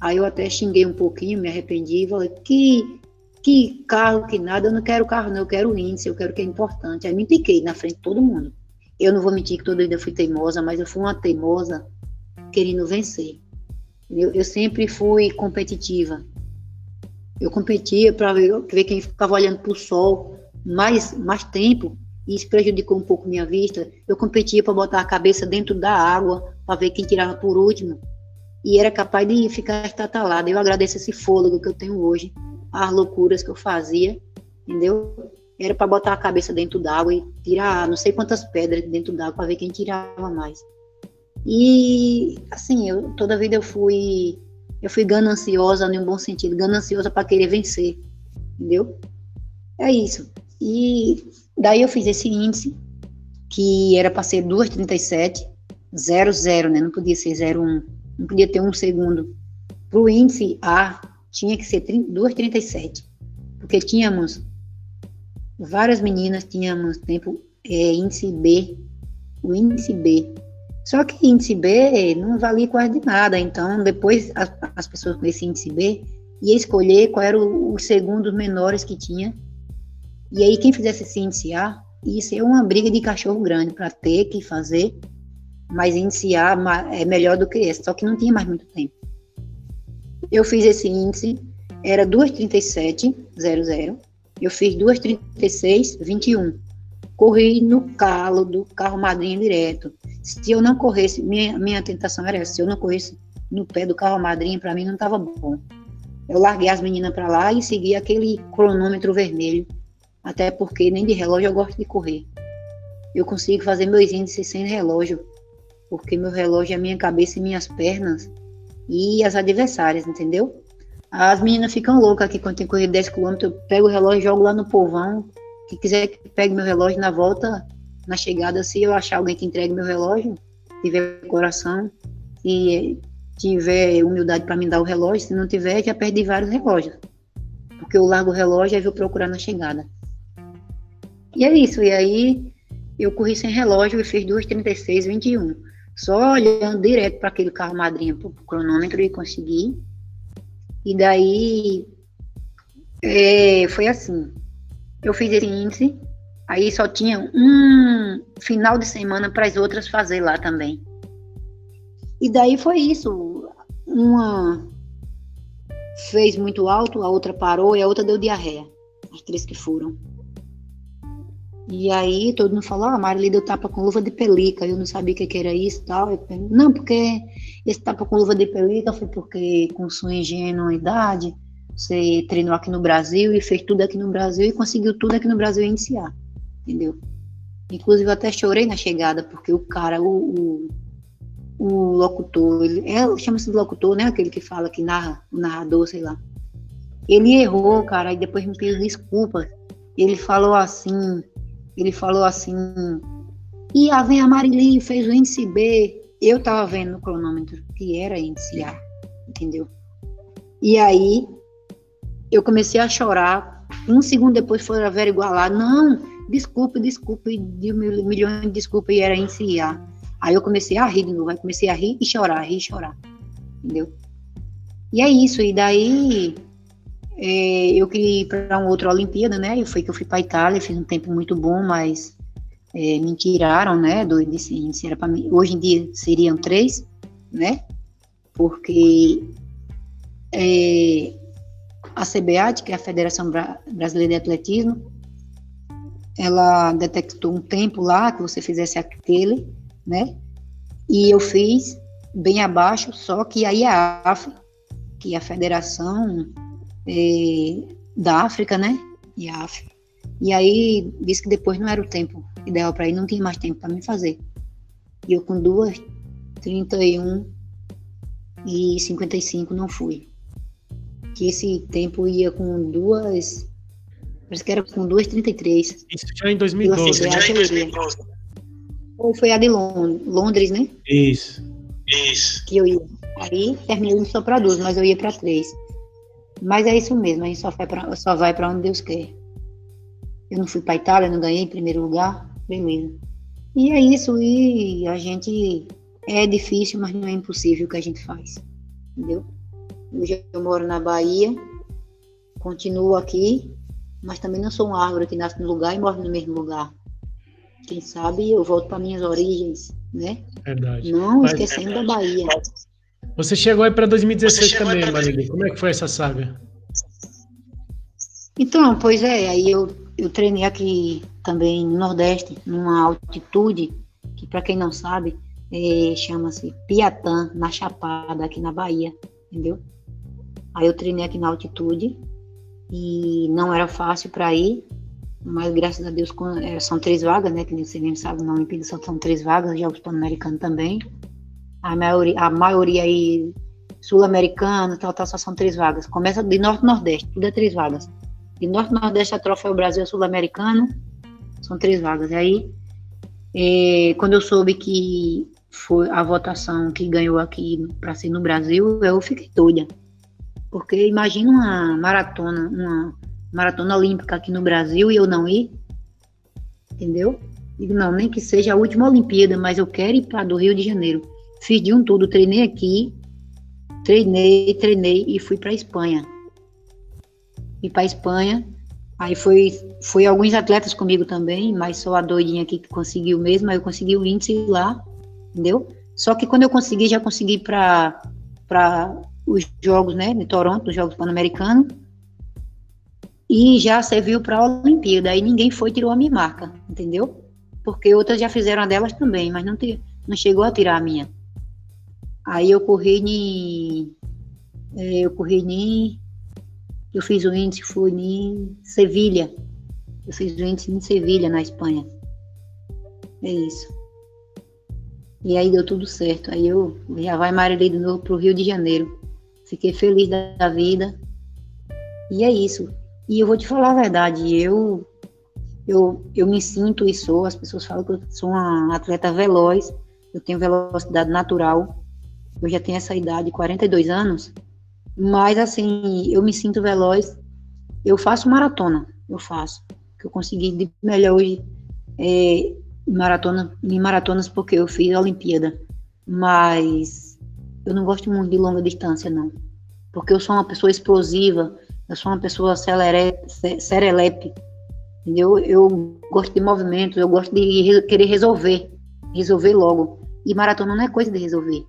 Aí eu até xinguei um pouquinho, me arrependi e falei, que, que carro, que nada, eu não quero carro não, eu quero índice, eu quero o que é importante. Aí me piquei na frente de todo mundo. Eu não vou mentir que toda vida fui teimosa, mas eu fui uma teimosa querendo vencer. Eu, eu sempre fui competitiva. Eu competia para ver, ver, quem ficava olhando para o sol mais, mais tempo, e isso prejudicou um pouco minha vista. Eu competia para botar a cabeça dentro da água, para ver quem tirava por último e era capaz de ficar estatalada. Eu agradeço esse fôlego que eu tenho hoje, as loucuras que eu fazia, entendeu? Era para botar a cabeça dentro d'água e tirar não sei quantas pedras dentro d'água para ver quem tirava mais. E assim, eu toda vida eu fui eu fui gananciosa um bom sentido, gananciosa para querer vencer, entendeu? É isso. E daí eu fiz esse índice que era para ser 237 00, né? Não podia ser 01 não podia ter um segundo. Para o índice A, tinha que ser 2,37, porque tínhamos várias meninas, tínhamos tempo é, índice B, o índice B. Só que índice B não valia quase de nada, então depois as, as pessoas com esse índice B ia escolher qual era os segundos menores que tinha. E aí quem fizesse esse índice A ia ser uma briga de cachorro grande para ter que fazer, mas índice A é melhor do que esse, só que não tinha mais muito tempo. Eu fiz esse índice, era 2,37,00, eu fiz 2,36,21. Corri no calo do carro madrinha direto. Se eu não corresse, minha, minha tentação era essa, se eu não corresse no pé do carro madrinha, para mim não estava bom. Eu larguei as meninas para lá e segui aquele cronômetro vermelho, até porque nem de relógio eu gosto de correr. Eu consigo fazer meus índices sem relógio, porque meu relógio é minha cabeça e minhas pernas e as adversárias, entendeu? As meninas ficam loucas aqui quando tem corrido 10 km, eu pego o relógio e jogo lá no povão. Quem quiser que pegue meu relógio na volta, na chegada, se eu achar alguém que entregue meu relógio, tiver coração, e tiver humildade para me dar o relógio, se não tiver, já perdi vários relógios. Porque eu largo o relógio e vou procurar na chegada. E é isso, e aí eu corri sem relógio e fiz 2,36, 21. Só olhando direto para aquele carro madrinha, para o cronômetro e consegui. E daí é, foi assim. Eu fiz esse índice, Aí só tinha um final de semana para as outras fazer lá também. E daí foi isso. Uma fez muito alto, a outra parou e a outra deu diarreia. As três que foram. E aí todo mundo falou, ah, a Marília deu tapa com luva de pelica. Eu não sabia o que, que era isso e tal. Eu, não, porque esse tapa com luva de pelica foi porque com sua ingenuidade você treinou aqui no Brasil e fez tudo aqui no Brasil e conseguiu tudo aqui no Brasil iniciar entendeu? Inclusive, eu até chorei na chegada, porque o cara, o, o, o locutor, ele é, chama-se de locutor, né? Aquele que fala, que narra, o narrador, sei lá. Ele errou, cara, e depois me pediu desculpas. Ele falou assim, ele falou assim, e a vem a Marili fez o índice B. Eu tava vendo no cronômetro que era índice A, entendeu? E aí, eu comecei a chorar. Um segundo depois foi averiguar lá, não, desculpa, desculpa, e de milhão de desculpas e era enciar. Aí eu comecei a rir de novo, aí comecei a rir e chorar, rir e chorar, entendeu? E é isso, e daí é, eu queria ir para uma outra Olimpíada, né? E foi que eu fui para Itália, fiz um tempo muito bom, mas é, me tiraram, né? Do índice, era para mim. Hoje em dia seriam três, né? Porque é, a CBAT, que é a Federação Brasileira de Atletismo, ela detectou um tempo lá que você fizesse aquele, né? E eu fiz bem abaixo, só que aí a AF, que é a Federação é, da África, né? E a AF. E aí disse que depois não era o tempo ideal para ir, não tinha mais tempo para me fazer. E eu com duas, 31 e 55 não fui. Que esse tempo ia com duas Parece que era com 2,33. Isso já em 2012. Já em 2012. Ou foi a de Londres, né? Isso. Isso. Que eu ia. Aí terminei só para duas, mas eu ia para três. Mas é isso mesmo, a gente só vai para só vai para onde Deus quer. Eu não fui para Itália, não ganhei em primeiro lugar, beleza. E é isso, e a gente é difícil, mas não é impossível o que a gente faz. Entendeu? Hoje eu moro na Bahia, continuo aqui, mas também não sou uma árvore que nasce no lugar e morre no mesmo lugar. Quem sabe eu volto para minhas origens, né? Verdade. Não mas, esquecendo verdade. da Bahia. Você chegou aí para 2016 também, Marília. Como é que foi essa saga? Então, pois é, aí eu, eu treinei aqui também no Nordeste, numa altitude, que para quem não sabe, é, chama-se Piatã, na Chapada, aqui na Bahia, entendeu? Aí eu treinei aqui na altitude, e não era fácil para ir, mas graças a Deus é, são três vagas, né? Que você nem sabe, na Olimpíada só são três vagas, Jogos Pan-Americanos também. A maioria, a maioria aí sul-americana, tal, tal, só são três vagas. Começa de norte nordeste, tudo é três vagas. De norte nordeste a troféu Brasil sul-americano, são três vagas. E aí, é, quando eu soube que foi a votação que ganhou aqui para ser no Brasil, eu fiquei doida. Porque imagina uma maratona, uma maratona olímpica aqui no Brasil e eu não ir, entendeu? Digo, não, nem que seja a última Olimpíada, mas eu quero ir para do Rio de Janeiro. Fiz de um tudo, treinei aqui, treinei, treinei e fui para Espanha. Fui para Espanha, aí foi, foi alguns atletas comigo também, mas só a doidinha aqui que conseguiu mesmo, aí eu consegui o índice lá, entendeu? Só que quando eu consegui, já consegui para os jogos, né, de Toronto, os Jogos Pan-Americanos, e já serviu para a Olimpíada. Aí ninguém foi e tirou a minha marca, entendeu? Porque outras já fizeram a delas também, mas não, te, não chegou a tirar a minha. Aí eu corri em. É, eu corri em. Eu fiz o índice, foi em Sevilha. Eu fiz o índice em Sevilha, na Espanha. É isso. E aí deu tudo certo. Aí eu já vai Marilei de novo para o Rio de Janeiro. Fiquei feliz da vida. E é isso. E eu vou te falar a verdade, eu eu, eu me sinto e sou, as pessoas falam que eu sou uma atleta veloz, eu tenho velocidade natural, eu já tenho essa idade, 42 anos, mas assim, eu me sinto veloz, eu faço maratona, eu faço, que eu consegui de melhor hoje é, maratona, em maratonas porque eu fiz a Olimpíada, mas eu não gosto muito de longa distância, não, porque eu sou uma pessoa explosiva, eu sou uma pessoa serelepe, entendeu? Eu gosto de movimentos, eu gosto de querer resolver, resolver logo. E maratona não é coisa de resolver.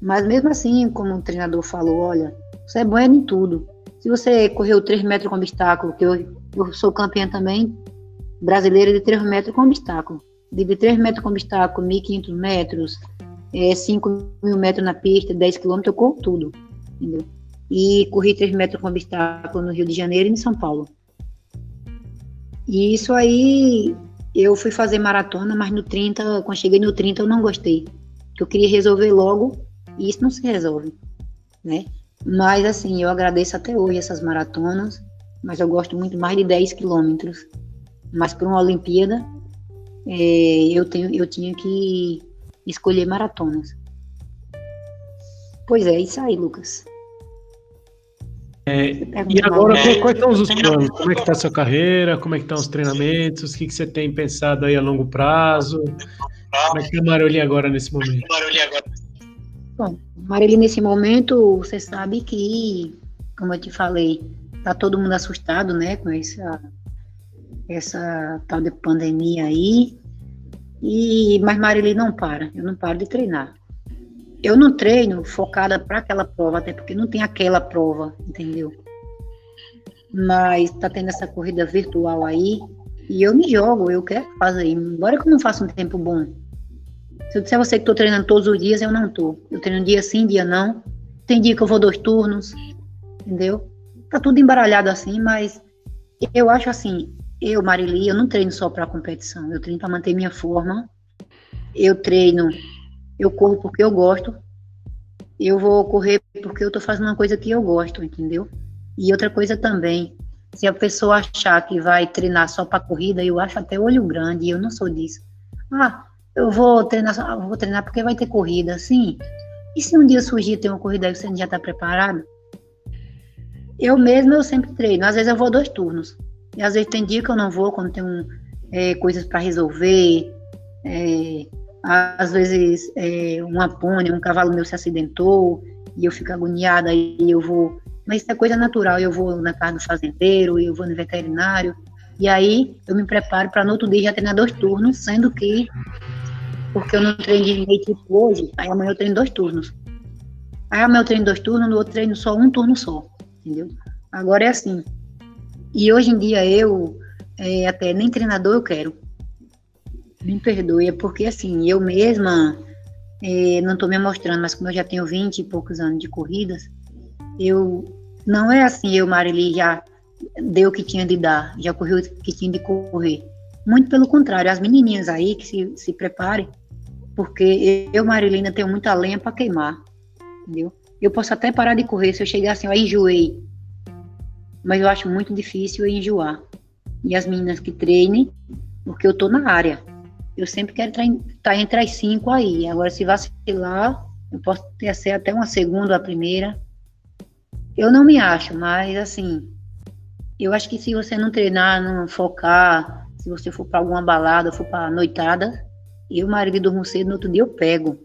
Mas mesmo assim, como o treinador falou, olha, você é bom em tudo. Se você correu 3 metros com obstáculo, que eu, eu sou campeã também brasileira de 3 metros com obstáculo. De 3 metros com obstáculo, 1.500 metros, é, 5 mil metros na pista, 10 quilômetros, eu corro tudo. Entendeu? e corri 3 metros com obstáculo no Rio de Janeiro e em São Paulo. E isso aí, eu fui fazer maratona, mas no 30, quando cheguei no 30, eu não gostei. Eu queria resolver logo, e isso não se resolve, né? Mas assim, eu agradeço até hoje essas maratonas, mas eu gosto muito mais de 10 quilômetros. Mas para uma Olimpíada, é, eu, tenho, eu tinha que escolher maratonas. Pois é, isso aí, Lucas. É, e agora, quais são os planos? Como é que está a sua carreira? Como é que estão os treinamentos? O que, que você tem pensado aí a longo prazo? Como é que está a Maroli agora nesse momento? Bom, Maroli nesse momento, você sabe que, como eu te falei, tá todo mundo assustado, né, com essa, essa tal de pandemia aí. E, mas Marili não para, eu não paro de treinar eu não treino focada para aquela prova, até porque não tem aquela prova, entendeu? Mas tá tendo essa corrida virtual aí e eu me jogo, eu quero fazer, embora que eu não faça um tempo bom. Se eu disser a você que tô treinando todos os dias, eu não tô. Eu treino dia sim, dia não. Tem dia que eu vou dois turnos, entendeu? Tá tudo embaralhado assim, mas eu acho assim, eu, Marili, eu não treino só para competição, eu treino para manter minha forma. Eu treino eu corro porque eu gosto, eu vou correr porque eu estou fazendo uma coisa que eu gosto, entendeu? E outra coisa também, se a pessoa achar que vai treinar só para corrida, eu acho até olho grande, eu não sou disso. Ah, eu vou treinar, vou treinar porque vai ter corrida, sim. E se um dia surgir ter uma corrida aí você já está preparado? Eu mesmo eu sempre treino. Às vezes eu vou dois turnos. E às vezes tem dia que eu não vou quando tem é, coisas para resolver, é, às vezes é, uma pônei, um cavalo meu se acidentou e eu fico agoniada e eu vou. Mas isso é coisa natural. Eu vou na casa do fazendeiro, eu vou no veterinário e aí eu me preparo para no outro dia já treinar dois turnos, sendo que porque eu não treino de noite hoje, aí amanhã eu treino dois turnos. Aí amanhã eu treino dois turnos, no outro treino só um turno só, entendeu? Agora é assim. E hoje em dia eu é, até nem treinador eu quero. Me perdoe, é porque assim, eu mesma é, não estou me mostrando, mas como eu já tenho 20 e poucos anos de corridas, eu não é assim, eu, Marili, já deu o que tinha de dar, já correu o que tinha de correr. Muito pelo contrário, as menininhas aí que se, se preparem, porque eu, Marilina, tenho muita lenha para queimar, entendeu? Eu posso até parar de correr se eu chegar assim, eu enjoei, mas eu acho muito difícil enjoar. E as meninas que treinem, porque eu tô na área, eu sempre quero estar tá entre as cinco aí. Agora, se vacilar, eu posso ter ser até uma segunda, a primeira. Eu não me acho, mas assim, eu acho que se você não treinar, não focar, Se você for para alguma balada, for para noitada, eu, marido, durmo cedo, no outro dia eu pego.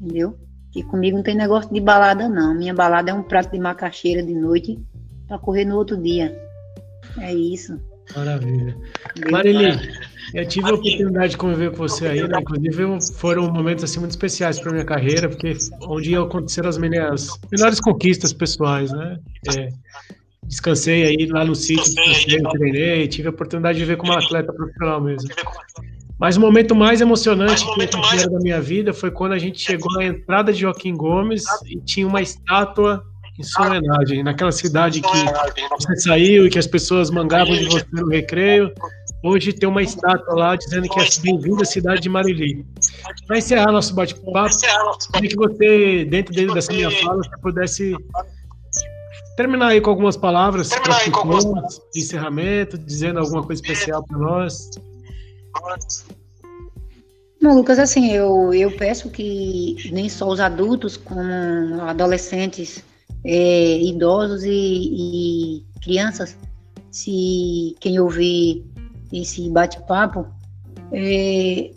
Entendeu? Que comigo não tem negócio de balada, não. Minha balada é um prato de macaxeira de noite para correr no outro dia. É isso. Maravilha. Marili, eu tive a oportunidade de conviver com você aí, né? Inclusive, foram momentos assim muito especiais para minha carreira, porque onde aconteceram as minhas melhores conquistas pessoais, né? É, descansei aí lá no sítio, descansei, treinei, tive a oportunidade de ver como atleta profissional mesmo. Mas o momento mais emocionante que eu mais... da minha vida foi quando a gente chegou na entrada de Joaquim Gomes e tinha uma estátua em sua homenagem, naquela cidade que você saiu e que as pessoas mangavam de você no recreio. Hoje tem uma estátua lá dizendo que é bem-vindo à cidade de Marili. Para encerrar nosso bate-papo, queria que você, dentro dessa minha fala, você pudesse terminar aí com algumas palavras de encerramento, dizendo alguma coisa especial para nós. Não, Lucas, assim, eu, eu peço que nem só os adultos, como adolescentes, é, idosos e, e, crianças, se quem ouvir esse bate-papo, é,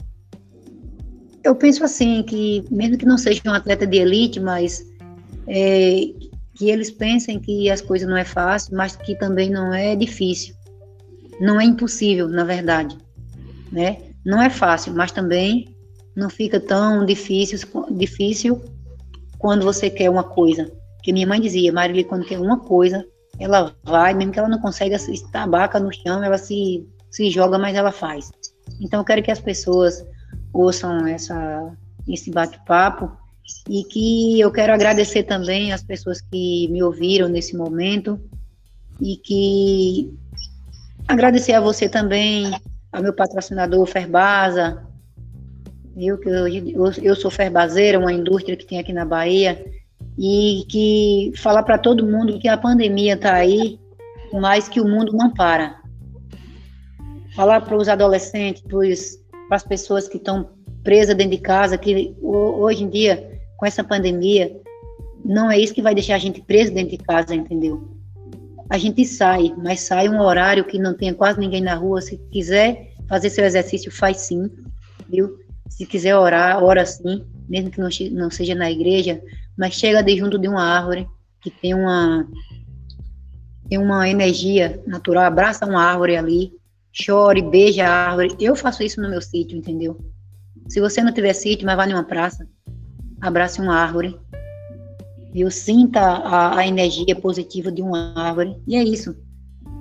eu penso assim, que mesmo que não seja um atleta de elite, mas é, que eles pensem que as coisas não é fácil, mas que também não é difícil. Não é impossível, na verdade né? Não é fácil, mas também não fica tão difícil, difícil quando você quer uma coisa. Que minha mãe dizia, Marília, quando quer uma coisa, ela vai, mesmo que ela não consiga se estabaca no chão, ela se, se joga, mas ela faz. Então eu quero que as pessoas ouçam essa, esse bate-papo e que eu quero agradecer também as pessoas que me ouviram nesse momento e que agradecer a você também ao meu patrocinador Ferbasa, eu que eu, eu sou Ferbazeira, uma indústria que tem aqui na Bahia, e que falar para todo mundo que a pandemia está aí, mas que o mundo não para. Falar para os adolescentes, para as pessoas que estão presas dentro de casa, que hoje em dia, com essa pandemia, não é isso que vai deixar a gente preso dentro de casa, entendeu? a gente sai, mas sai um horário que não tenha quase ninguém na rua. Se quiser fazer seu exercício, faz sim, viu? Se quiser orar, ora sim, mesmo que não, não seja na igreja, mas chega de junto de uma árvore que tem uma tem uma energia natural, abraça uma árvore ali, chore, beija a árvore. Eu faço isso no meu sítio, entendeu? Se você não tiver sítio, mas vá numa praça, abrace uma árvore, eu sinta a, a energia positiva de uma árvore, e é isso.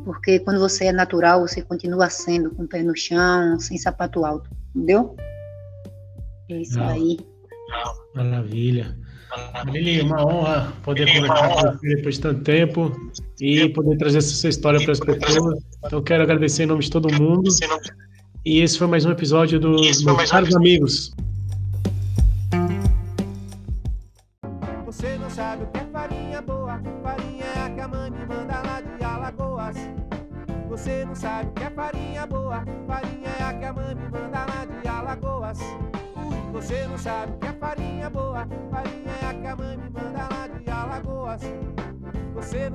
Porque quando você é natural, você continua sendo com o pé no chão, sem sapato alto, entendeu? É isso Não. aí. Maravilha. Lili, uma honra poder conversar com você depois de tanto tempo e poder trazer essa história para as pessoas. Então, quero agradecer em nome de todo mundo. E esse foi mais um episódio dos meus caros amigos.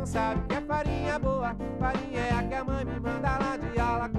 Não sabe que é farinha boa. Farinha é a que a mãe me manda lá de Alagoas.